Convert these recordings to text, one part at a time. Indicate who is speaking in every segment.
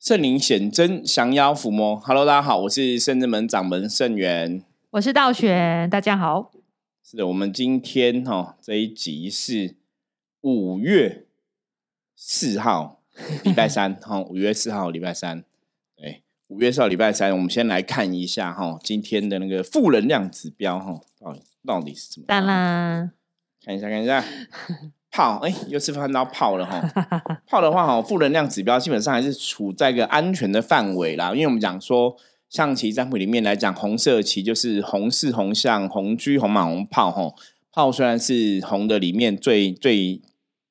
Speaker 1: 圣灵显真，降妖伏魔。Hello，大家好，我是圣真门掌门圣元，
Speaker 2: 我是道玄，大家好。
Speaker 1: 是的，我们今天哈这一集是五月四号，礼拜三哈，五月四号礼拜三，对，五月四号礼拜三，我们先来看一下哈今天的那个负能量指标哈，到底到底是怎么？
Speaker 2: 当然，
Speaker 1: 看一下，看一下。泡哎，又是翻到泡了哈。泡的话哈，负能量指标基本上还是处在一个安全的范围啦。因为我们讲说，象棋占卜里面来讲，红色棋就是红四红象红车红马红炮哈。炮虽然是红的里面最最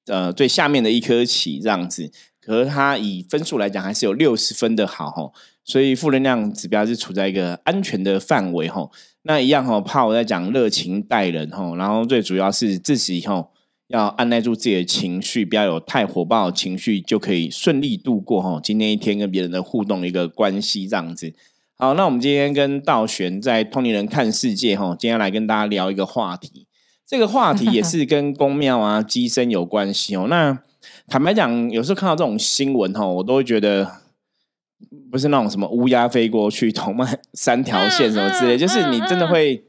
Speaker 1: 呃最下面的一颗棋这样子，可是它以分数来讲还是有六十分的好哈。所以负能量指标是处在一个安全的范围哈。那一样哈，炮在讲热情待人哈，然后最主要是自己哈。要按耐住自己的情绪，不要有太火爆的情绪，就可以顺利度过哈今天一天跟别人的互动一个关系这样子。好，那我们今天跟道玄在通灵人看世界哈，今天来跟大家聊一个话题。这个话题也是跟宫庙啊、机身有关系哦。那坦白讲，有时候看到这种新闻哈，我都会觉得不是那种什么乌鸦飞过去，同曼三条线什么之类，就是你真的会。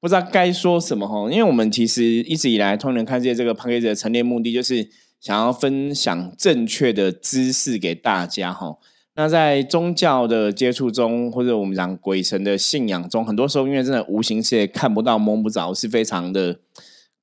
Speaker 1: 不知道该说什么哈，因为我们其实一直以来通人看界这个 p a c k a 的陈列目的就是想要分享正确的知识给大家哈。那在宗教的接触中，或者我们讲鬼神的信仰中，很多时候因为真的无形世界看不到摸不着，是非常的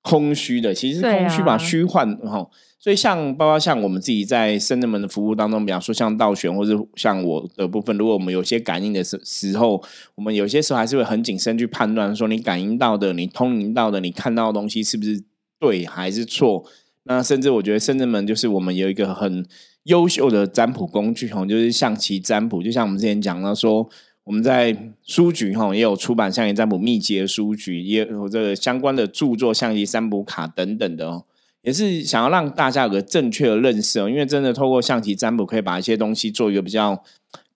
Speaker 1: 空虚的。其实空虚吧，虚幻哈。所以，像包括像我们自己在圣人们的服务当中，比方说像道玄，或者像我的部分，如果我们有些感应的时时候，我们有些时候还是会很谨慎去判断，说你感应到的、你通灵到的、你看到的东西是不是对还是错。那甚至我觉得圣人们就是我们有一个很优秀的占卜工具，哈，就是象棋占卜。就像我们之前讲到说，我们在书局哈也有出版象棋占卜秘籍的书局，也有这个相关的著作、象棋占卜卡等等的哦。也是想要让大家有个正确的认识哦，因为真的透过象棋占卜，可以把一些东西做一个比较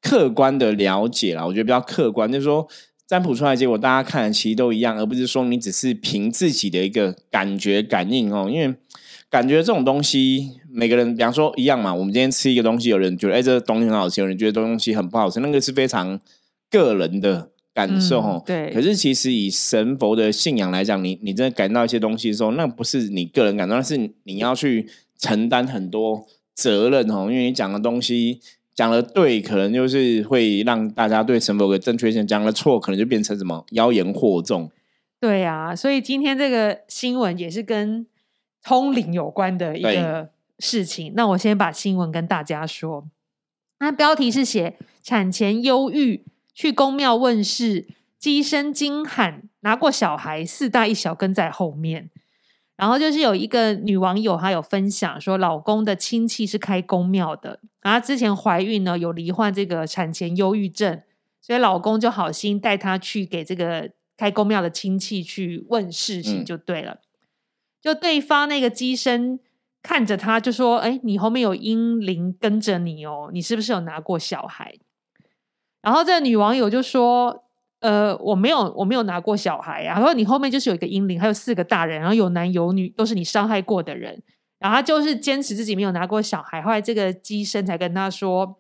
Speaker 1: 客观的了解啦。我觉得比较客观，就是说占卜出来结果，大家看的其实都一样，而不是说你只是凭自己的一个感觉感应哦。因为感觉这种东西，每个人比方说一样嘛。我们今天吃一个东西，有人觉得哎，这东西很好吃，有人觉得东西很不好吃，那个是非常个人的。感受哈，
Speaker 2: 对。
Speaker 1: 可是其实以神佛的信仰来讲，你你真的感到一些东西的时候，那不是你个人感受，那是你要去承担很多责任哦。因为你讲的东西讲的对，可能就是会让大家对神佛的正确性讲的错，可能就变成什么妖言惑众。
Speaker 2: 对啊，所以今天这个新闻也是跟通灵有关的一个事情。那我先把新闻跟大家说，那标题是写产前忧郁。去公庙问事，鸡声惊喊，拿过小孩四大一小跟在后面。然后就是有一个女网友，她有分享说，老公的亲戚是开公庙的，然后之前怀孕呢，有罹患这个产前忧郁症，所以老公就好心带她去给这个开公庙的亲戚去问事情就对了。就对方那个机身看着他，就说：“哎，你后面有阴灵跟着你哦，你是不是有拿过小孩？”然后这个女网友就说：“呃，我没有，我没有拿过小孩啊。然后你后面就是有一个婴灵，还有四个大人，然后有男有女，都是你伤害过的人。然后他就是坚持自己没有拿过小孩。后来这个机身才跟他说，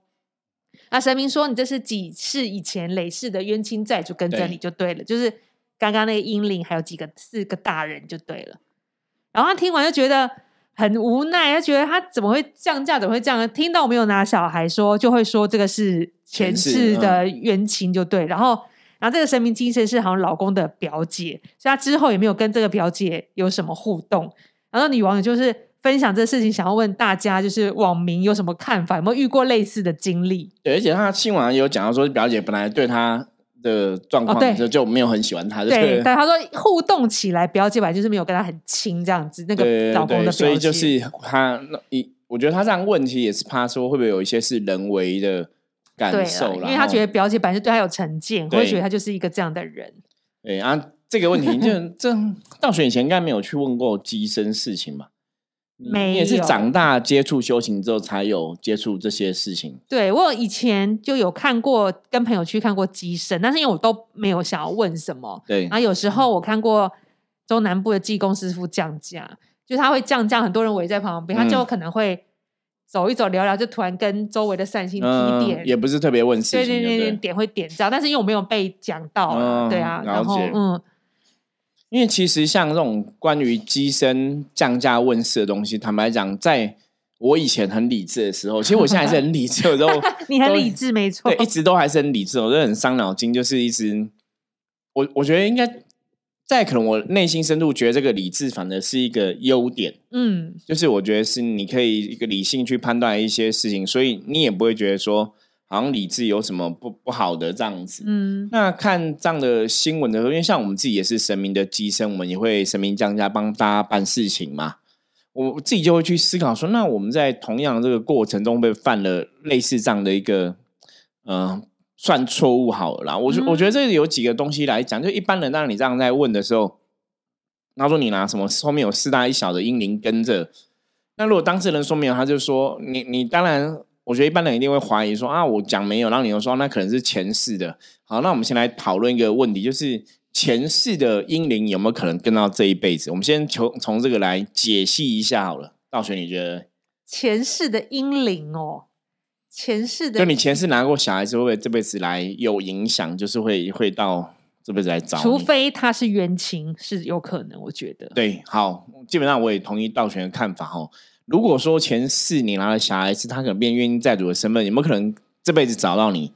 Speaker 2: 那神明说你这是几世以前累世的冤亲债主跟着你就对了，就是刚刚那个婴灵还有几个四个大人就对了。然后他听完就觉得。”很无奈，他觉得他怎么会降价？怎么会这样？听到我没有拿小孩说，就会说这个是前世的冤情，就对。然后，然后这个神明精神是好像老公的表姐，所以他之后也没有跟这个表姐有什么互动。然后女网友就是分享这事情，想要问大家，就是网民有什么看法？有没有遇过类似的经历？
Speaker 1: 对，而且他新闻有讲到说，表姐本来对他。的状况就就没有很喜欢他，
Speaker 2: 对，但他说互动起来，表姐本来就是没有跟他很亲这样子，那个老公的，
Speaker 1: 所以就是他那一，我觉得他这样问题也是怕说会不会有一些是人为的感受
Speaker 2: 因为他觉得表姐本来就对他有成见，会觉得他就是一个这样的人。
Speaker 1: 对啊，这个问题就这到选前应该没有去问过机身事情吧？
Speaker 2: 没
Speaker 1: 也是长大接触修行之后才有接触这些事情。
Speaker 2: 对我以前就有看过，跟朋友去看过机身，但是因为我都没有想要问什么。
Speaker 1: 对，
Speaker 2: 然后有时候我看过中南部的技工师傅降价，就他会降价，很多人围在旁边，他就可能会走一走聊聊，就突然跟周围的善心提点，
Speaker 1: 也不是特别问事
Speaker 2: 对对
Speaker 1: 对
Speaker 2: 对，点会点这样，但是因为我没有被讲到，对啊，然后嗯。
Speaker 1: 因为其实像这种关于机身降价问世的东西，坦白讲，在我以前很理智的时候，其实我现在还是很理智。的时候
Speaker 2: 你很理智，没错，
Speaker 1: 对，一直都还是很理智。我觉得很伤脑筋，就是一直我我觉得应该在可能我内心深处觉得这个理智反而是一个优点。嗯，就是我觉得是你可以一个理性去判断一些事情，所以你也不会觉得说。好像理智有什么不不好的这样子？嗯，那看这样的新闻的时候，因为像我们自己也是神明的机身，我们也会神明降价帮大家办事情嘛。我自己就会去思考说，那我们在同样这个过程中被犯了类似这样的一个，嗯，算错误好了啦。我觉我觉得这有几个东西来讲，就一般人当你这样在问的时候，他说你拿什么后面有四大一小的阴灵跟着，那如果当事人说没有，他就说你你当然。我觉得一般人一定会怀疑说啊，我讲没有，然后你又说那可能是前世的。好，那我们先来讨论一个问题，就是前世的英灵有没有可能跟到这一辈子？我们先从从这个来解析一下好了。道玄，你觉得
Speaker 2: 前世的英灵哦，前世的，
Speaker 1: 就你前世拿过小孩子，会不会这辈子来有影响？就是会会到这辈子来找？
Speaker 2: 除非他是冤亲，是有可能。我觉得
Speaker 1: 对，好，基本上我也同意道玄的看法哦。如果说前四年拿了小孩子，他可能变冤亲债主的身份，有没有可能这辈子找到你？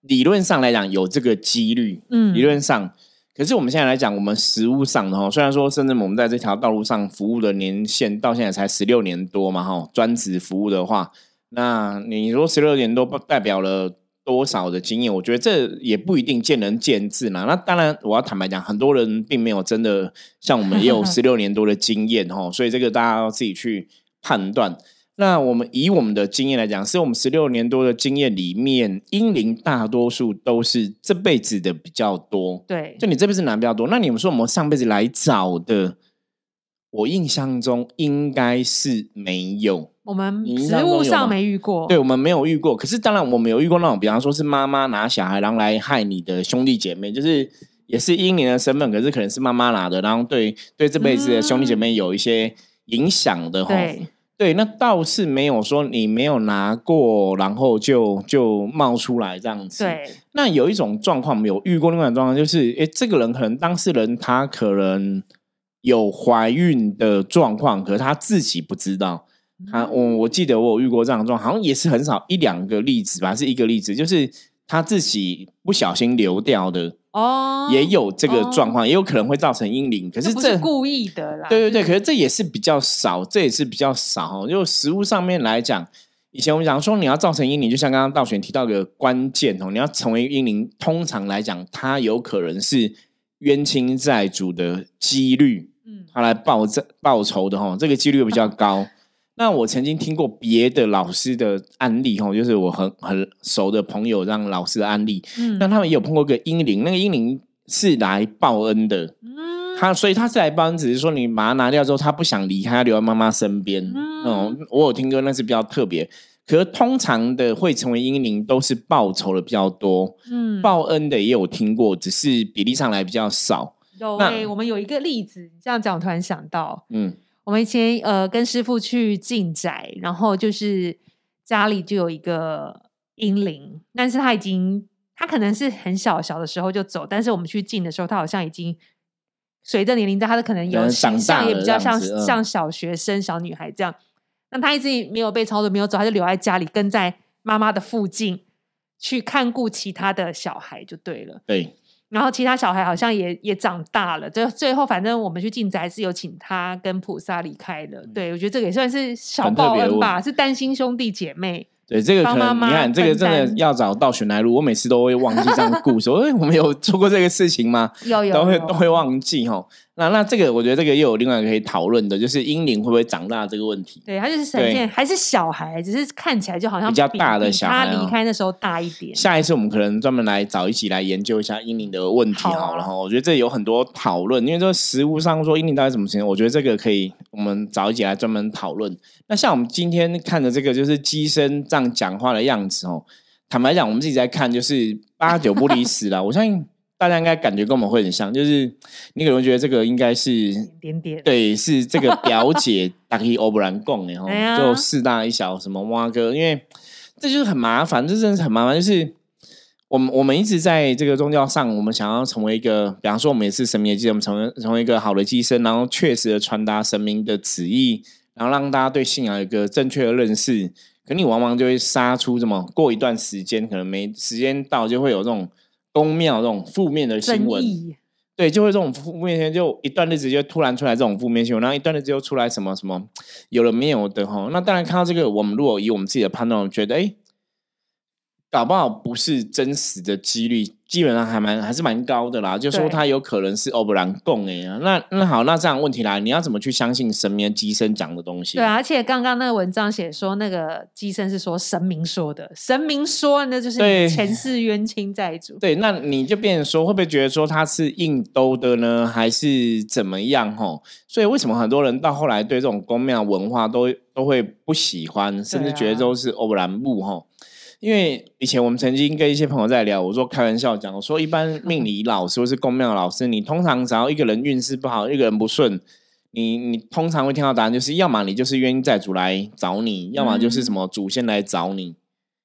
Speaker 1: 理论上来讲，有这个几率。嗯，理论上，可是我们现在来讲，我们实物上的哈，虽然说甚至我们在这条道路上服务的年限到现在才十六年多嘛，哈，专职服务的话，那你说十六年多代表了多少的经验？我觉得这也不一定见仁见智嘛。那当然，我要坦白讲，很多人并没有真的像我们也有 十六年多的经验哈，所以这个大家要自己去。判断，那我们以我们的经验来讲，是我们十六年多的经验里面，英灵大多数都是这辈子的比较多。
Speaker 2: 对，
Speaker 1: 就你这辈子拿比较多。那你们说我们上辈子来找的，我印象中应该是没有。
Speaker 2: 我们实物上没遇过，
Speaker 1: 对我们没有遇过。可是当然，我们有遇过那种，比方说是妈妈拿小孩然后来害你的兄弟姐妹，就是也是英灵的身份，可是可能是妈妈拿的，然后对对这辈子的兄弟姐妹有一些。影响的哈，对，那倒是没有说你没有拿过，然后就就冒出来这样子。
Speaker 2: 对，
Speaker 1: 那有一种状况没有遇过，另外一种状况就是，诶，这个人可能当事人他可能有怀孕的状况，可是他自己不知道。他我我记得我有遇过这样的状况，好像也是很少一两个例子吧，是一个例子，就是他自己不小心流掉的。哦，也有这个状况，也有可能会造成阴灵。可是这
Speaker 2: 故意的啦。
Speaker 1: 对对对，可是这也是比较少，这也是比较少。就食物上面来讲，以前我们讲说你要造成阴灵，就像刚刚道玄提到的关键哦，你要成为阴灵，通常来讲，它有可能是冤亲债主的几率，嗯，他来报这报仇的哈，这个几率比较高。那我曾经听过别的老师的案例，吼，就是我很很熟的朋友让老师的案例，嗯，那他们也有碰过个阴灵，那个阴灵是来报恩的，嗯，他所以他是来报恩，只是说你把它拿掉之后，他不想离开，留在妈妈身边，嗯，我有听过，那是比较特别，可是通常的会成为阴灵都是报仇的比较多，嗯，报恩的也有听过，只是比例上来比较少。
Speaker 2: 有，我们有一个例子，这样讲，我突然想到，嗯。我们以前呃跟师傅去进宅，然后就是家里就有一个阴灵，但是他已经他可能是很小小的时候就走，但是我们去进的时候，他好像已经随着年龄在，他的可能有形象也比较像像小学生小女孩这样。那他一直没有被操作，没有走，他就留在家里，跟在妈妈的附近去看顾其他的小孩就对了。
Speaker 1: 对。
Speaker 2: 然后其他小孩好像也也长大了，最最后反正我们去进宅是有请他跟菩萨离开的。对我觉得这个也算是小报恩吧，是担心兄弟姐妹。
Speaker 1: 对这个可能你看这个真的要找道玄来路，我每次都会忘记这样的故事。哎，我们有做过这个事情吗？
Speaker 2: 有有
Speaker 1: 都会都会忘记哈。那那这个，我觉得这个又有另外一个可以讨论的，就是英灵会不会长大这个问题。
Speaker 2: 对，他就是闪现，还是小孩，只是看起来就好像
Speaker 1: 比较大的小孩。
Speaker 2: 他离开那时候大一点。
Speaker 1: 下一次我们可能专门来找一起来研究一下英灵的问题好了哈。我觉得这有很多讨论，因为这个实物上说英灵到底怎么形成，我觉得这个可以我们找一起来专门讨论。那像我们今天看的这个，就是机身这样讲话的样子哦。坦白讲，我们自己在看，就是八九不离十了。我相信。大家应该感觉跟我们会很像，就是你可能觉得这个应该是
Speaker 2: 点点，
Speaker 1: 对，是这个表姐打给欧布兰贡然后就四大一小什么蛙哥，因为这就是很麻烦，这真的是很麻烦，就是。我们我们一直在这个宗教上，我们想要成为一个，比方说我们也是神明的祭司，我们成为成为一个好的祭司，然后确实的传达神明的旨意，然后让大家对信仰有一个正确的认识。可你往往就会杀出这么过一段时间，可能没时间到，就会有这种宫庙这种负面的新闻，对，就会这种负面新闻，就一段日子就突然出来这种负面新闻，然后一段日子又出来什么什么有了没有的哈。那当然看到这个，我们如果以我们自己的判断，我觉得哎。诶搞不好不是真实的几率，基本上还蛮还是蛮高的啦。就说他有可能是欧布兰贡哎呀，那那好，那这样问题来，你要怎么去相信神明的机身讲的东西？
Speaker 2: 对啊，而且刚刚那个文章写说，那个机身是说神明说的，神明说那就是前世冤亲债主。
Speaker 1: 对，那你就变成说，会不会觉得说他是硬兜的呢，还是怎么样？吼，所以为什么很多人到后来对这种宫庙文化都都会不喜欢，甚至觉得都是欧布兰木吼？因为以前我们曾经跟一些朋友在聊，我说开玩笑讲，我说一般 命理老师或是公庙老师，你通常只要一个人运势不好，一个人不顺，你你通常会听到答案就是，要么你就是冤债主来找你，要么就是什么祖先来找你，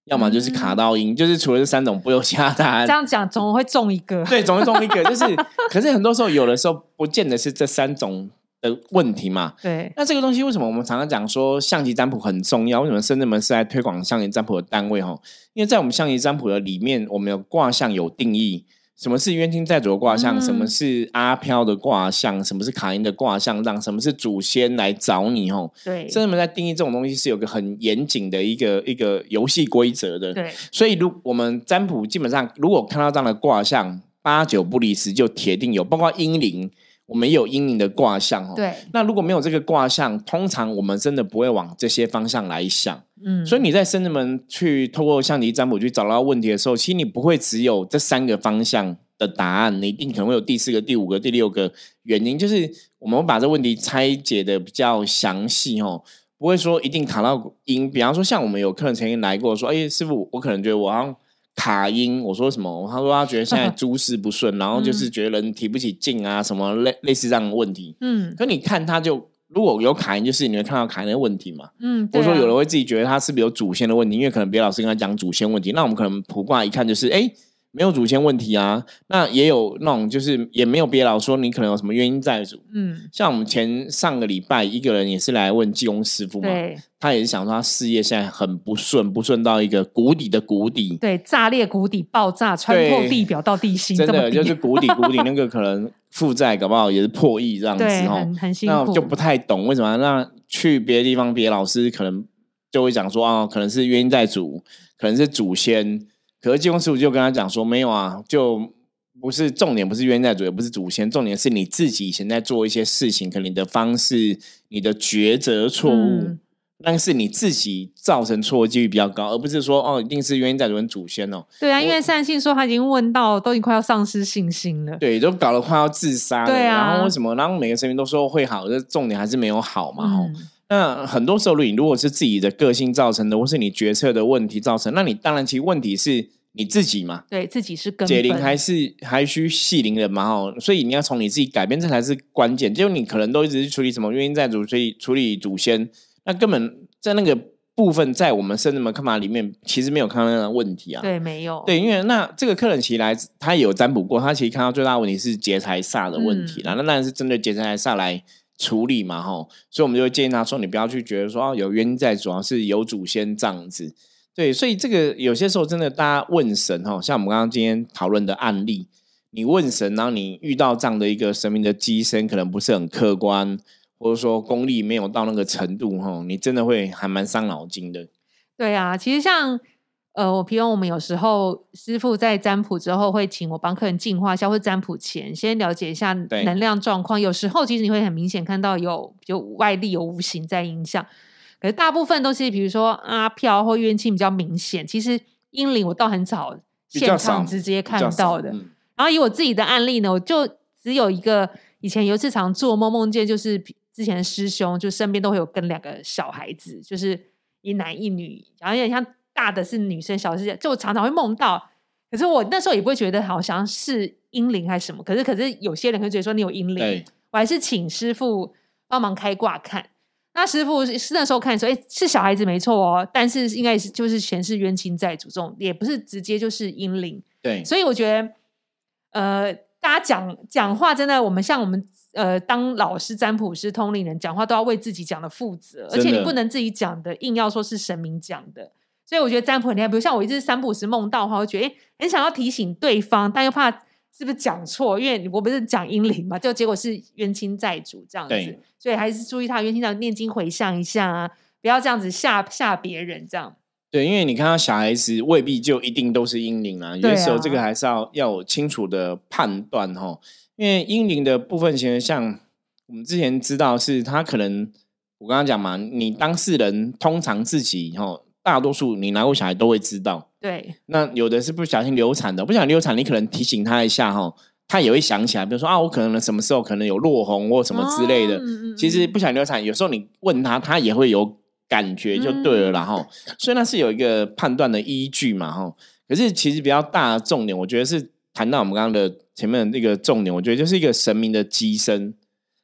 Speaker 1: 要么就是卡到音，就是除了这三种，不有 其他答案
Speaker 2: 这。样讲总会中一个。
Speaker 1: 对，总会中一个，就是，可是很多时候，有的时候不见得是这三种的问题嘛。
Speaker 2: 对
Speaker 1: 那这个东西为什么我们常常讲说象棋占卜很重要？为什么深圳门是在推广象棋占卜的单位？哈，因为在我们象棋占卜的里面，我们有卦象有定义，什么是冤亲债主的卦象，
Speaker 2: 嗯
Speaker 1: 什么是阿飘的卦象，什么是卡因的卦象，让什么是祖先来找你？吼，
Speaker 2: 对
Speaker 1: 深圳门在定义这种东西是有个很严谨的一个一个游戏规则的。
Speaker 2: 对
Speaker 1: 所以，如我们占卜基本上，如果看到这样的卦象，八九不离十，就铁定有，包括阴灵，我们也有阴影的卦象哦。。
Speaker 2: 对，
Speaker 1: 那如果没有这个卦象，通常我们真的不会往这些方向来想。
Speaker 2: 嗯，
Speaker 1: 所以你在深圳门去透过象棋占卜去找到问题的时候，其实你不会只有这三个方向的答案，你一定可能会有第四个、第五个、第六个原因。就是我们把这问题拆解的比较详细哦，不会说一定卡到阴。比方说，像我们有客人曾经来过说：“哎，师傅，我可能觉得我好像卡因。”我说什么？他说他觉得现在 诸事不顺，然后就是觉得人提不起劲啊，什么类类似这样的问题。
Speaker 2: 嗯
Speaker 1: 可你看他就如果有卡因，就是你会看到卡因的问题嘛。
Speaker 2: 嗯，
Speaker 1: 或者说有人会自己觉得他是不是有祖先的问题，因为可能别老师跟他讲祖先问题，那我们可能卜卦一看就是哎。诶没有祖先问题啊，那也有那种就是也没有别的老师说你可能有什么原因债主，
Speaker 2: 嗯
Speaker 1: 像我们前上个礼拜一个人也是来问济公师傅嘛，他也是想说他事业现在很不顺，不顺到一个谷底的谷底，
Speaker 2: 对，炸裂谷底爆炸，穿透地表到地心，
Speaker 1: 真的就是谷底谷底那个可能负债搞不好也是破亿这样子
Speaker 2: 对，
Speaker 1: 哈，那就不太懂为什么那去别的地方，别的老师可能就会讲说啊，可能是冤因债主，可能是祖先。可是济公师傅就跟他讲说，没有啊，就不是重点，不是冤亲债主，也不是祖先，重点是你自己以前在做一些事情，可能你的方式、你的抉择错误，
Speaker 2: 嗯
Speaker 1: 那是你自己造成错误几率比较高，而不是说哦，一定是冤亲债主跟祖先哦。
Speaker 2: 对啊，因
Speaker 1: 我
Speaker 2: 为善信说他已经问到，都已经快要丧失信心了。
Speaker 1: 对，都搞得快要自杀了。
Speaker 2: 对啊
Speaker 1: 然后为什么？然后每个神明都说会好，这重点还是没有好嘛。那很多时候，你如果是自己的个性造成的，或是你决策的问题造成，那你当然其实问题是你自己嘛。
Speaker 2: 对自己是根
Speaker 1: 解铃
Speaker 2: 本
Speaker 1: 还是还需系铃人嘛，哦，所以你要从你自己改变，这才是关键。就你可能都一直去处理什么原因在主，所以处理祖先，那根本在那个部分，在我们圣人们看法里面，其实没有看到那个问题啊。
Speaker 2: 对没有
Speaker 1: 对，因为那这个客人其实来，他也有占卜过，他其实看到最大的问题是劫财煞的问题啦。那当然是针对劫财煞来处理嘛，吼，所以我们就会建议他说，你不要去觉得说哦有冤亲债主，要是有祖先这样子。对，所以这个有些时候真的，大家问神吼，像我们刚刚今天讨论的案例，你问神，然后你遇到这样的一个神明的机身，可能不是很客观，或者说功力没有到那个程度吼，你真的会还蛮伤脑筋的。
Speaker 2: 对啊，其实像呃，我譬如我们有时候师傅在占卜之后会请我帮客人净化一下，或占卜前先了解一下能量状况。有时候其实你会很明显看到有有外力有无形在影响，可是大部分都是比如说阿飘或冤亲比较明显。其实阴灵我倒很少现场直接看到的。
Speaker 1: 嗯
Speaker 2: 然后以我自己的案例呢，我就只有一个，以前有一次常做梦，梦见就是之前的师兄，就身边都会有跟两个小孩子，就是一男一女，然后有点像大的是女生，小的是就我常常会梦到可是我那时候也不会觉得好像是阴灵还是什么，可是可是有些人会觉得说你有阴灵，我还是请师傅帮忙开卦看。那师傅是那时候看说，哎，是小孩子没错哦，但是应该是就是前世冤亲债主这种，也不是直接就是阴灵。
Speaker 1: 对，
Speaker 2: 所以我觉得，呃，大家讲讲话真的，我们像我们呃当老师、占卜师、通灵人讲话都要为自己讲的负责，而且你不能自己讲的硬要说是神明讲的。所以我觉得占卜很厉害，比如像我一直三不五时梦到的话，我觉得哎，很想要提醒对方，但又怕是不是讲错，因为我不是讲阴灵嘛，就结果是冤亲债主这样子，所以还是注意他冤亲债主念经回向一下啊，不要这样子吓吓别人这样。
Speaker 1: 对，因为你看到小孩子未必就一定都是阴灵啦，有
Speaker 2: 对
Speaker 1: 的时候
Speaker 2: 啊
Speaker 1: 这个还是要要有清楚的判断哈。因为阴灵的部分，其实像我们之前知道是他可能我刚刚讲嘛，你当事人通常自己哈，大多数你拿过小孩都会知道。
Speaker 2: 对，
Speaker 1: 那有的是不小心流产的，不小心流产，你可能提醒他一下哈，他也会想起来，比如说啊，我可能什么时候可能有落红或什么之类的。
Speaker 2: 哦嗯嗯
Speaker 1: 其实
Speaker 2: 嗯
Speaker 1: 不小心流产，有时候你问他，他也会有感觉就对了啦哈。所以那是有一个判断的依据嘛哈。可是其实比较大的重点，我觉得是谈到我们刚刚的前面的那个重点，我觉得就是一个神明的机身，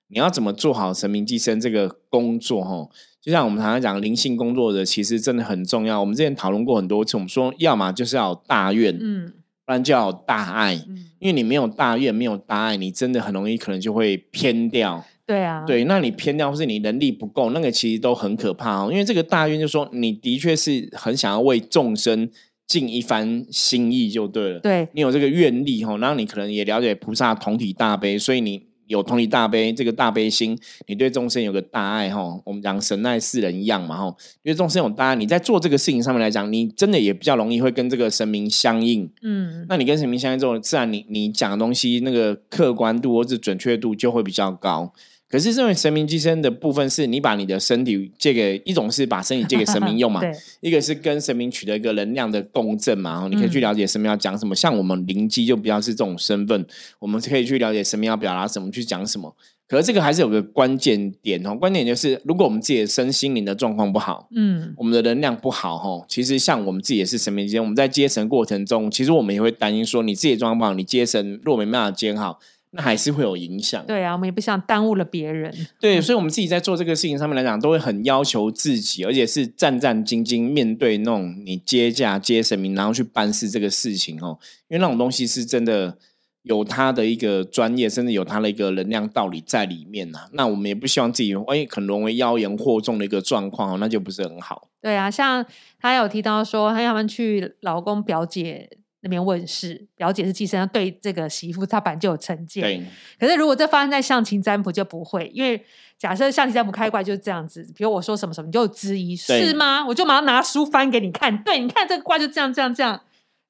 Speaker 1: 你要怎么做好神明机身这个工作哈。就像我们常常讲，灵性工作者其实真的很重要。我们之前讨论过很多次，我们说，要么就是要有大愿，
Speaker 2: 嗯
Speaker 1: 不然就要有大爱。
Speaker 2: 嗯，
Speaker 1: 因为你没有大愿，没有大爱，你真的很容易可能就会偏掉。
Speaker 2: 对啊，
Speaker 1: 对，那你偏掉或是你能力不够，那个其实都很可怕哦。因为这个大愿就说你的确是很想要为众生尽一番心意，就对了。
Speaker 2: 对
Speaker 1: 你有这个愿力吼，然后你可能也了解菩萨同体大悲，所以你有同体大悲这个大悲心，你对众生有个大爱哈。我们讲神爱世人一样嘛哈，因为众生有大爱，你在做这个事情上面来讲，你真的也比较容易会跟这个神明相应。
Speaker 2: 嗯
Speaker 1: 那你跟神明相应之后，自然你你讲的东西那个客观度或者准确度就会比较高。可是这种神明寄生的部分，是你把你的身体借给一种是把身体借给神明用嘛，一个是跟神明取得一个能量的共振嘛，然后你可以去
Speaker 2: 嗯
Speaker 1: 了解神明要讲什么。像我们灵机就比较是这种身份，我们可以去了解神明要表达什么，去讲什么。可是这个还是有个关键点哦，关键点就是如果我们自己的身心灵的状况不好，
Speaker 2: 嗯
Speaker 1: 我们的能量不好哈，其实像我们自己也是神明间，我们在接神过程中，其实我们也会担心说，你自己的状况不好，你接神如果没办法接好，那还是会有影响。
Speaker 2: 对啊，我们也不想耽误了别人。
Speaker 1: 对，所以我们自己在做这个事情上面来讲，都会很要求自己，而且是战战兢兢面对那种你接驾接神明，然后去办事这个事情哦，因为那种东西是真的有他的一个专业，甚至有他的一个能量道理在里面呐、那我们也不希望自己哎，可能沦为妖言惑众的一个状况哦，那就不是很好。
Speaker 2: 对啊，像他有提到说，他们去老公表姐那边问世，表姐是寄生，对这个媳妇她本来就有成见。
Speaker 1: 对，
Speaker 2: 可是如果这发生在象棋占卜就不会，因为假设象棋占卜开怪就是这样子，比如我说什么什么，你就有质疑是吗？我就马上拿书翻给你看，对，你看这个卦就这样这样这样。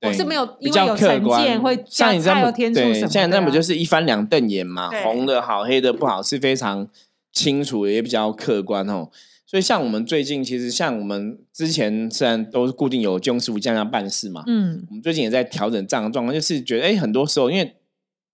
Speaker 2: 我是没有因为有成见会加
Speaker 1: 像你这样
Speaker 2: 加油添醋
Speaker 1: 对，
Speaker 2: 什么
Speaker 1: 像你这样不
Speaker 2: 的啊
Speaker 1: 就是一翻两瞪眼嘛？
Speaker 2: 对
Speaker 1: 红的好，黑的不好，是非常清楚，也比较客观哦。所以像我们最近，其实像我们之前虽然都是固定有金融师傅这样办事嘛，
Speaker 2: 嗯
Speaker 1: 我们最近也在调整这样的状况，就是觉得哎，很多时候因为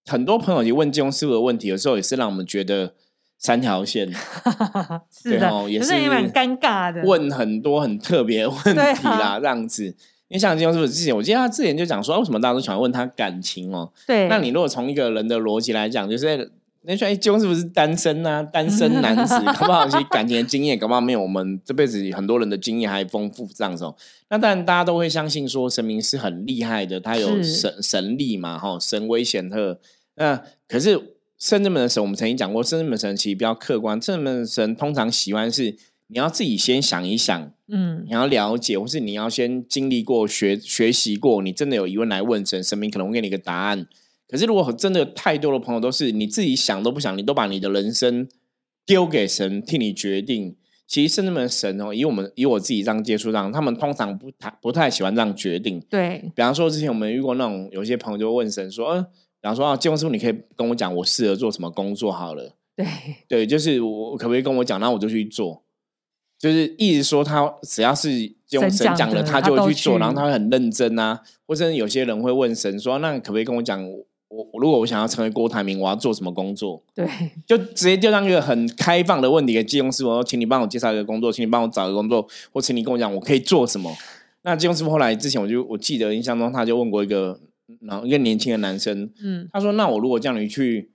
Speaker 1: 很多朋友也问金融师傅的问题，有时候也是让我们觉得三条线
Speaker 2: 是的，
Speaker 1: 也
Speaker 2: 是也
Speaker 1: 是
Speaker 2: 蛮尴尬的。
Speaker 1: 问很多很特别的问题啦，这样子。因为像金庸师傅之前，我记得他之前就讲说，啊为什么大家都喜欢问他感情哦？
Speaker 2: 对，
Speaker 1: 那你如果从一个人的逻辑来讲，就是那说哎，是不是单身啊？单身男子，好不好其实感情的经验，搞不好没有我们这辈子很多人的经验还丰富这样子、哦。那当然，大家都会相信说神明是很厉害的，他有神神力嘛，哈，神威显赫。那可是圣智门的神，我们曾经讲过，圣智门神其实比较客观，圣智门的神通常喜欢是你要自己先想一想，
Speaker 2: 嗯
Speaker 1: 你要了解，或是你要先经历过、学学习过，你真的有疑问来问神，神明可能会给你一个答案。可是如果真的太多的朋友都是你自己想都不想，你都把你的人生丢给神替你决定，其实圣至们神哦，以我们以我自己这样接触上，他们通常不太不太喜欢这样决定。
Speaker 2: 对，
Speaker 1: 比方说之前我们遇过那种有些朋友就问神说，呃，比方说啊，金庸师傅，你可以跟我讲我适合做什么工作好了。
Speaker 2: 对，
Speaker 1: 对，就是我可不可以跟我讲，那我就去做。就是一直说他只要是用
Speaker 2: 神讲
Speaker 1: 了，
Speaker 2: 的他
Speaker 1: 就会去做，然后他会很认真啊。或者有些人会问神说：“那可不可以跟我讲，我我如果我想要成为郭台铭，我要做什么工作
Speaker 2: 对，？”
Speaker 1: 就直接就让一个很开放的问题给金庸师傅说：“请你帮我介绍一个工作，请你帮我找一个工作，或请你跟我讲我可以做什么。”那金庸师傅后来之前我就我记得印象中他就问过一个然后一个年轻的男生，
Speaker 2: 嗯
Speaker 1: 他说：“那我如果叫你去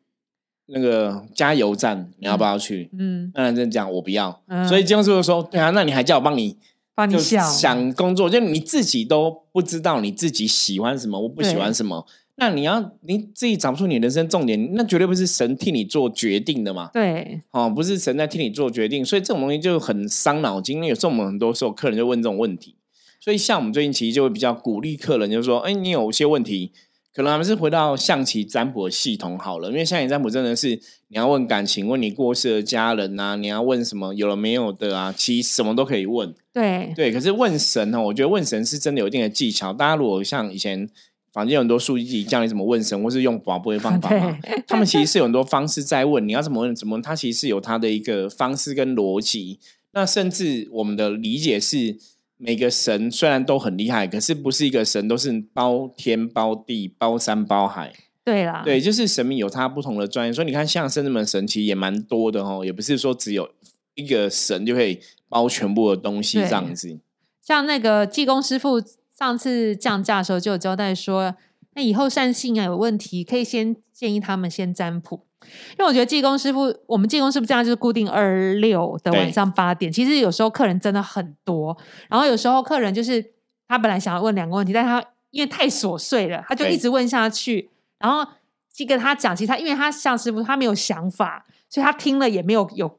Speaker 1: 那个加油站，你要不要去？”
Speaker 2: 嗯，
Speaker 1: 那男生讲我不要，
Speaker 2: 嗯
Speaker 1: 所以金庸师傅说：“对啊，那你还叫我帮你
Speaker 2: 帮你想
Speaker 1: 想工作，就你自己都不知道你自己喜欢什么，我不喜欢什么。那你要你自己找不出你人生重点，那绝对不是神替你做决定的嘛。
Speaker 2: 对，
Speaker 1: 哦，不是神在替你做决定，所以这种东西就很伤脑筋。因为有时候我们很多时候客人就问这种问题，所以像我们最近其实就会比较鼓励客人，就是说，哎，你有些问题，可能还是回到象棋占卜的系统好了，因为象棋占卜真的是你要问感情，问你过世的家人啊，你要问什么有了没有的啊，其实什么都可以问。
Speaker 2: 对，
Speaker 1: 对，可是问神呢，我觉得问神是真的有一定的技巧。大家如果像以前坊间有很多书籍教你怎么问神，或是用宝贝方法嘛，他们其实是有很多方式在问，你要怎么问怎么问，它其实是有他的一个方式跟逻辑。那甚至我们的理解是，每个神虽然都很厉害，可是不是一个神都是包天包地包山包海。
Speaker 2: 对啦，
Speaker 1: 对，就是神明有他不同的专业，所以你看像圣人们神其实也蛮多的哦，也不是说只有一个神就可以包全部的东西
Speaker 2: 对
Speaker 1: 这样子。
Speaker 2: 像那个济公师傅上次降价的时候就有交代说，那以后善信啊有问题，可以先建议他们先占卜。因为我觉得济公师傅，我们济公师傅这样就是固定二六的晚上八点。其实有时候客人真的很多，然后有时候客人就是他本来想要问两个问题，但他因为太琐碎了，他就一直问下去。然后去跟他讲，其实他因为他像师傅，他没有想法，所以他听了也没有有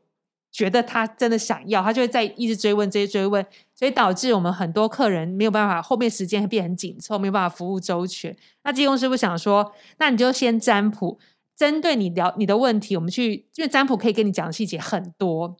Speaker 2: 觉得他真的想要，他就会再一直追问，这些追问，所以导致我们很多客人没有办法，后面时间会变很紧凑，没有办法服务周全。那技工师傅想说，那你就先占卜，针对你聊你的问题，我们去，因为占卜可以跟你讲的细节很多。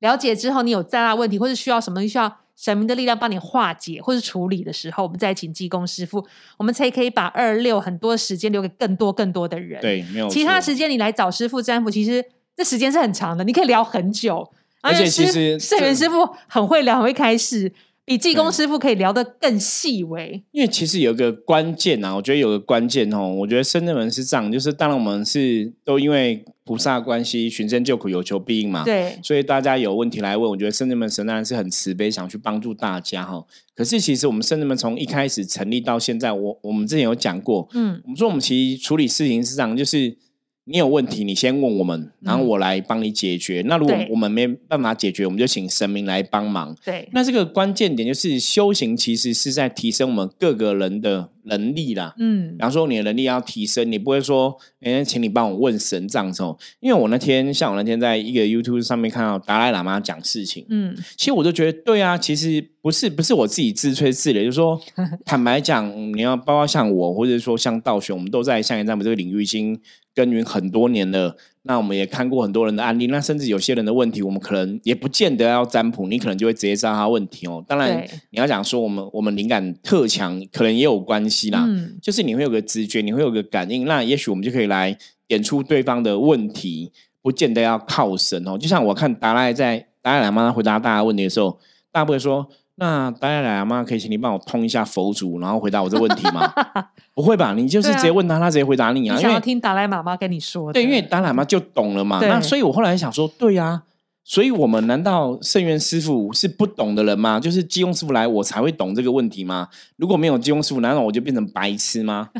Speaker 2: 了解之后，你有再大问题，或是需要什么东西需要神明的力量帮你化解或是处理的时候，我们再请技工师傅，我们才可以把二六很多时间留给更多更多的人。
Speaker 1: 对，没有
Speaker 2: 其他
Speaker 1: 错
Speaker 2: 时间你来找师傅占卜，其实这时间是很长的，你可以聊很久。
Speaker 1: 而且其
Speaker 2: 师
Speaker 1: 实
Speaker 2: 圣元
Speaker 1: 这
Speaker 2: 师傅很会聊，很会开始，比济公
Speaker 1: 对
Speaker 2: 师傅可以聊得更细微。
Speaker 1: 因为其实有个关键啊，我觉得有个关键哦，我觉得深圳门是这样，就是当然我们是都因为菩萨的关系，寻声救苦，有求必应嘛。
Speaker 2: 对，
Speaker 1: 所以大家有问题来问，我觉得深圳门神当然是很慈悲，想去帮助大家哈。可是其实我们深圳门从一开始成立到现在，我我们之前有讲过，
Speaker 2: 嗯，
Speaker 1: 我们说我们其实处理事情是这样，就是你有问题，你先问我们，然后我来帮你解决。那如果我们没办法解决，我们就请神明来帮忙。
Speaker 2: 对，
Speaker 1: 那这个关键点就是修行，其实是在提升我们各个人的能力啦。
Speaker 2: 嗯
Speaker 1: 比，方说，你的能力要提升，你不会说，哎，请你帮我问神这样子哦。因为我那天，像我那天在一个 YouTube 上面看到达赖喇嘛讲事情，
Speaker 2: 嗯，
Speaker 1: 其实我就觉得，对啊，其实不是不是我自己自吹自擂，就是说，坦白讲，你要包括像我，或者说像道玄，我们都在象棋占卜这个领域已经耕耘很多年了。那我们也看过很多人的案例，那甚至有些人的问题，我们可能也不见得要占卜，你可能就会直接知道他问题哦。当然，你要讲说我们我们灵感特强，可能也有关系啦。
Speaker 2: 嗯，
Speaker 1: 就是你会有个直觉，你会有个感应，那也许我们就可以来点出对方的问题，不见得要靠神哦。就像我看达赖在达赖喇嘛回答大家问题的时候，大家不会说：“那达赖喇嘛可以请你帮我通一下佛祖，然后回答我这问题吗？” 不会吧？你就是直接问他，他直接回答你啊。因为
Speaker 2: 听达赖妈妈跟你说的，
Speaker 1: 对，因为达赖喇嘛就懂了嘛。那所以我后来想说，对呀、所以我们难道圣元师傅是不懂的人吗？就是基庸师傅来，我才会懂这个问题吗？如果没有基庸师傅，难道我就变成白痴吗？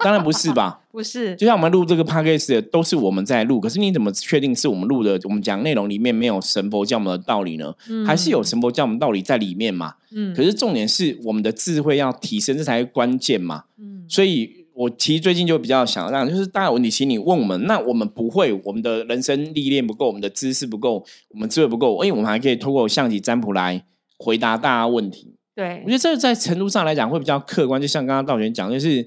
Speaker 1: 当然不是吧。
Speaker 2: 不是，
Speaker 1: 就像我们录这个 podcast 的都是我们在录，可是你怎么确定是我们录的？我们讲内容里面没有神佛教我们的道理呢？
Speaker 2: 嗯
Speaker 1: 还是有神佛教我们道理在里面嘛？
Speaker 2: 嗯，
Speaker 1: 可是重点是我们的智慧要提升，这才是关键嘛。
Speaker 2: 嗯，
Speaker 1: 所以我其实最近就比较想让，就是大家有问题，请你问我们，那我们不会，我们的人生历练不够，我们的知识不够，我们智慧不够，哎，我们还可以通过象棋占卜来回答大家问题。
Speaker 2: 对
Speaker 1: 我觉，得这个在程度上来讲会比较客观，就像刚刚道玄讲，就是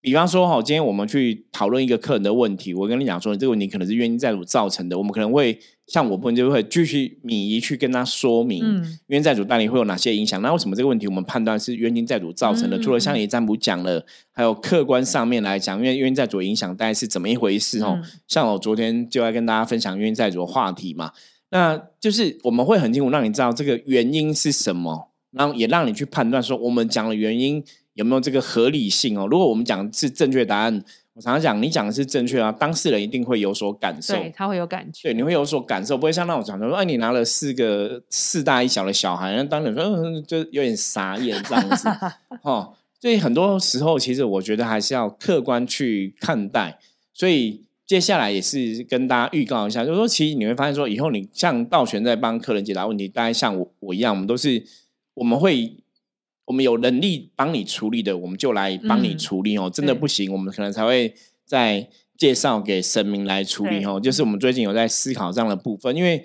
Speaker 1: 比方说哈，今天我们去讨论一个客人的问题，我跟你讲说，这个问题可能是原因债主造成的，我们可能会像我部分就会继续敏仪去跟他说明，
Speaker 2: 嗯
Speaker 1: 冤亲债主到底会有哪些影响？那为什么这个问题我们判断是冤亲债主造成的？
Speaker 2: 嗯
Speaker 1: 除了像你占卜讲了，还有客观上面来讲，因为冤亲债主影响大概是怎么一回事哦？
Speaker 2: 嗯
Speaker 1: 像我昨天就在跟大家分享冤亲债主的话题嘛，那就是我们会很清楚让你知道这个原因是什么，然后也让你去判断说我们讲的原因有没有这个合理性哦。如果我们讲的是正确答案，我常常讲你讲的是正确啊，当事人一定会有所感受。
Speaker 2: 对，他会有感觉，
Speaker 1: 对，你会有所感受，不会像那种讲说，哎，你拿了四个四大一小的小孩，那当然说，嗯，就有点傻眼这样子，哦。所以很多时候，其实我觉得还是要客观去看待。所以接下来也是跟大家预告一下，就是说，其实你会发现说，以后你像道玄在帮客人解答问题，大概像我我一样，我们都是我们会我们有能力帮你处理的，我们就来帮你处理哦。真的不行，我们可能才会再介绍给神明来处理哦。就是我们最近有在思考这样的部分，因为。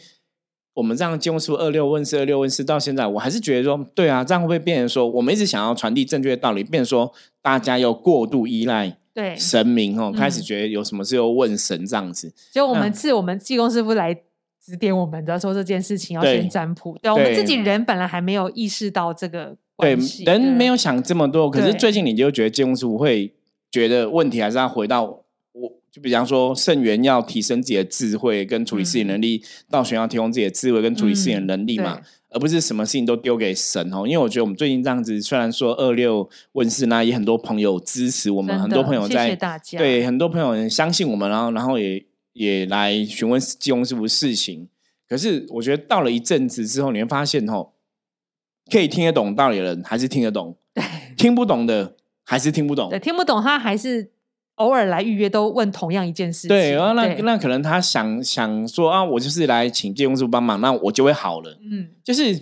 Speaker 1: 我们这样金融二六问四，二六问四到现在，我还是觉得说，对啊，这样会不会变成说，我们一直想要传递正确的道理，变成说大家又过度依赖
Speaker 2: 对
Speaker 1: 神明哦，开始觉得有什么事又问神这样子。
Speaker 2: 就我们是我们济公师傅来指点我们的，说这件事情要先占卜。对，我们自己人本来还没有意识到这个
Speaker 1: 对，人没有想这么多。可是最近你就觉得济公师傅会觉得问题还是要回到我。就比方说，圣元要提升自己的智慧跟处理事情能力，道玄要提供自己的智慧跟处理事情的能力嘛，而不是什么事情都丢给神哦。因为我觉得我们最近这样子，虽然说二六问世那也很多朋友支持我们，很多朋友在对很多朋友相信我们，然后然后也也来询问济公师傅事情。可是我觉得到了一阵子之后，你会发现哦，可以听得懂道理的人还是听得懂，听不懂的还是听不懂，
Speaker 2: 对，听不懂他还是。偶尔来预约都问同样一件事，
Speaker 1: 对，然后那那可能他想想说啊，我就是来请借公师傅帮忙，那我就会好了。嗯，就是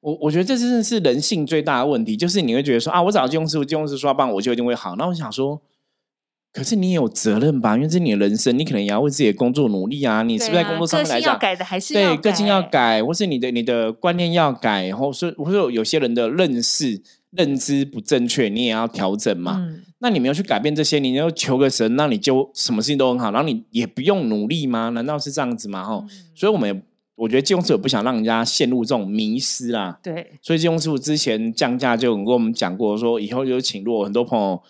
Speaker 1: 我我觉得这真的是人性最大的问题，就是你会觉得说啊，我找借公师傅，借公师傅说帮我就一定会好。那我想说，可是你也有责任吧？因为这是你的人生，你可能也要为自己的工作努力啊。你是不是在工作上面来讲，
Speaker 2: 改的还是
Speaker 1: 对个性要改，或是你的你的观念要改，然后是或者有些人的认识认知不正确，你也要调整嘛。那你没有去改变这些，你要求个神，那你就什么事情都很好，然后你也不用努力吗？难道是这样子吗？哈，所以我们我觉得金融师傅不想让人家陷入这种迷失啦。
Speaker 2: 对，
Speaker 1: 所以金融师傅之前降价就跟我们讲过，说以后就请如果很多朋友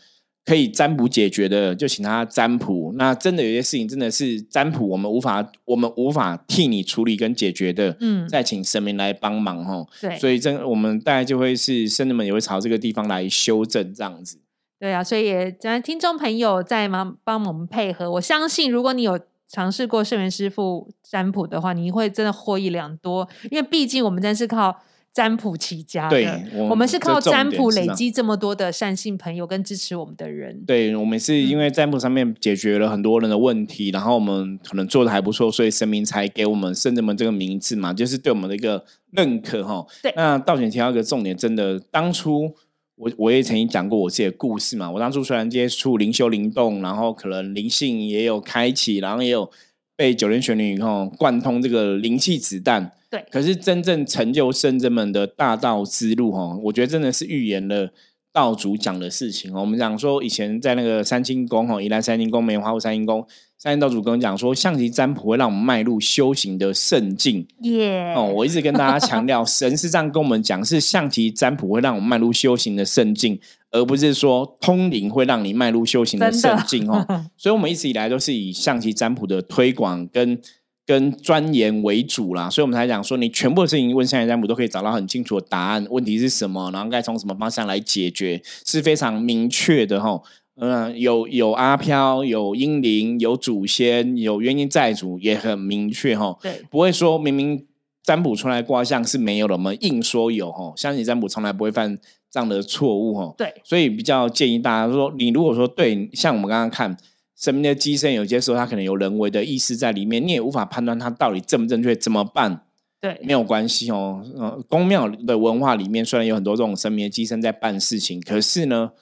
Speaker 1: 可以占卜解决的，就请他占卜。那真的有些事情真的是占卜，我们无法我们无法替你处理跟解决的，嗯，再请神明来帮忙哈。
Speaker 2: 对，
Speaker 1: 所以真我们大概就会是神人们也会朝这个地方来修正这样子。
Speaker 2: 对啊，所以也咱听众朋友在忙帮我们配合。我相信，如果你有尝试过圣元师傅占卜的话，你会真的获益良多。因为毕竟我们真是靠占卜起家的，我们是靠占卜累积这么多的善信朋友跟支持我们的人。
Speaker 1: 对，我们是因为占卜上面解决了很多人的问题，然后我们可能做的还不错，所以神明才给我们圣人们这个名字嘛，就是对我们的一个认可哈。
Speaker 2: 对，
Speaker 1: 那道前提到一个重点，真的当初。我我也曾经讲过我自己的故事嘛。我当初虽然接触灵修灵动，然后可能灵性也有开启，然后也有被九天玄女后贯通这个灵气子弹。
Speaker 2: 对，
Speaker 1: 可是真正成就圣人们的大道之路哈，我觉得真的是预言了道主讲的事情。我们讲说以前在那个三清宫哈，宜兰三清宫、梅花湖三清宫。三清道主跟我讲说，象棋占卜会让我们迈入修行的圣境。
Speaker 2: 耶！
Speaker 1: 哦，我一直跟大家强调，神是这样跟我们讲，是象棋占卜会让我们迈入修行的圣境，而不是说通灵会让你迈入修行的圣境哦。所以，我们一直以来都是以象棋占卜的推广跟跟钻研为主啦。所以我们才讲说，你全部的事情问象棋占卜都可以找到很清楚的答案，问题是什么，然后该从什么方向来解决，是非常明确的哈。嗯，有有阿飘，有英灵，有祖先，有冤亲债主，也很明确哈。
Speaker 2: 对，
Speaker 1: 不会说明明占卜出来卦象是没有的，我们硬说有哈。相信占卜从来不会犯这样的错误哈。
Speaker 2: 对，
Speaker 1: 所以比较建议大家说，你如果说对，像我们刚刚看神明的机身，有些时候它可能有人为的意思在里面，你也无法判断它到底正不正确，怎么办？
Speaker 2: 对，
Speaker 1: 没有关系哦。嗯，宫庙的文化里面虽然有很多这种神明的机身在办事情，可是呢，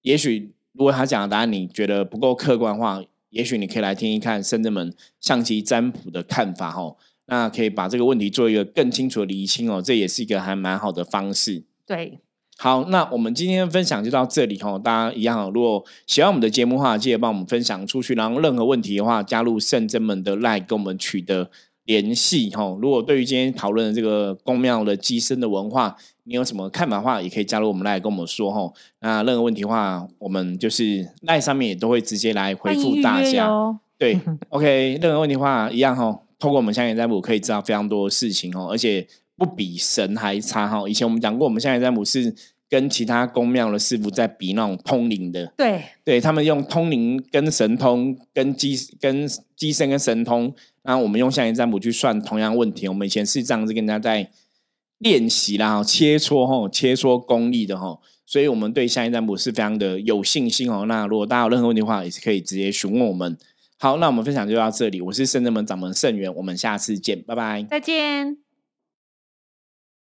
Speaker 1: 也许。如果他讲的答案你觉得不够客观化，也许你可以来听一看深圳们象棋占卜的看法哦。那可以把这个问题做一个更清楚的厘清哦，这也是一个还蛮好的方式。
Speaker 2: 对，
Speaker 1: 好，那我们今天分享就到这里哦。大家一样，如果喜欢我们的节目的话，记得帮我们分享出去。然后任何问题的话，加入圣真们的 line 跟我们取得联系哈。如果对于今天讨论的这个宫庙的机身的文化，你有什么看法的话，也可以加入我们来跟我们说哈。那任何问题的话，我们就是赖上面也都会直接来回复大家。对，OK，任何问题的话一样哈。透过我们香野占卜可以知道非常多的事情哦，而且不比神还差哈。以前我们讲过，我们香烟占卜是跟其他宫庙的师傅在比那种通灵的。
Speaker 2: 对，
Speaker 1: 对他们用通灵跟神通，跟机跟机身跟神通，然后我们用香烟占卜去算同样问题。我们以前是这样子跟人家在。练习啦，切磋哈，切磋功力的哈，所以我们对下一占卜是非常的有信心哦。那如果大家有任何问题的话，也是可以直接询问我们。好，那我们分享就到这里。我是圣正门掌门圣元，我们下次见，拜拜，
Speaker 2: 再见。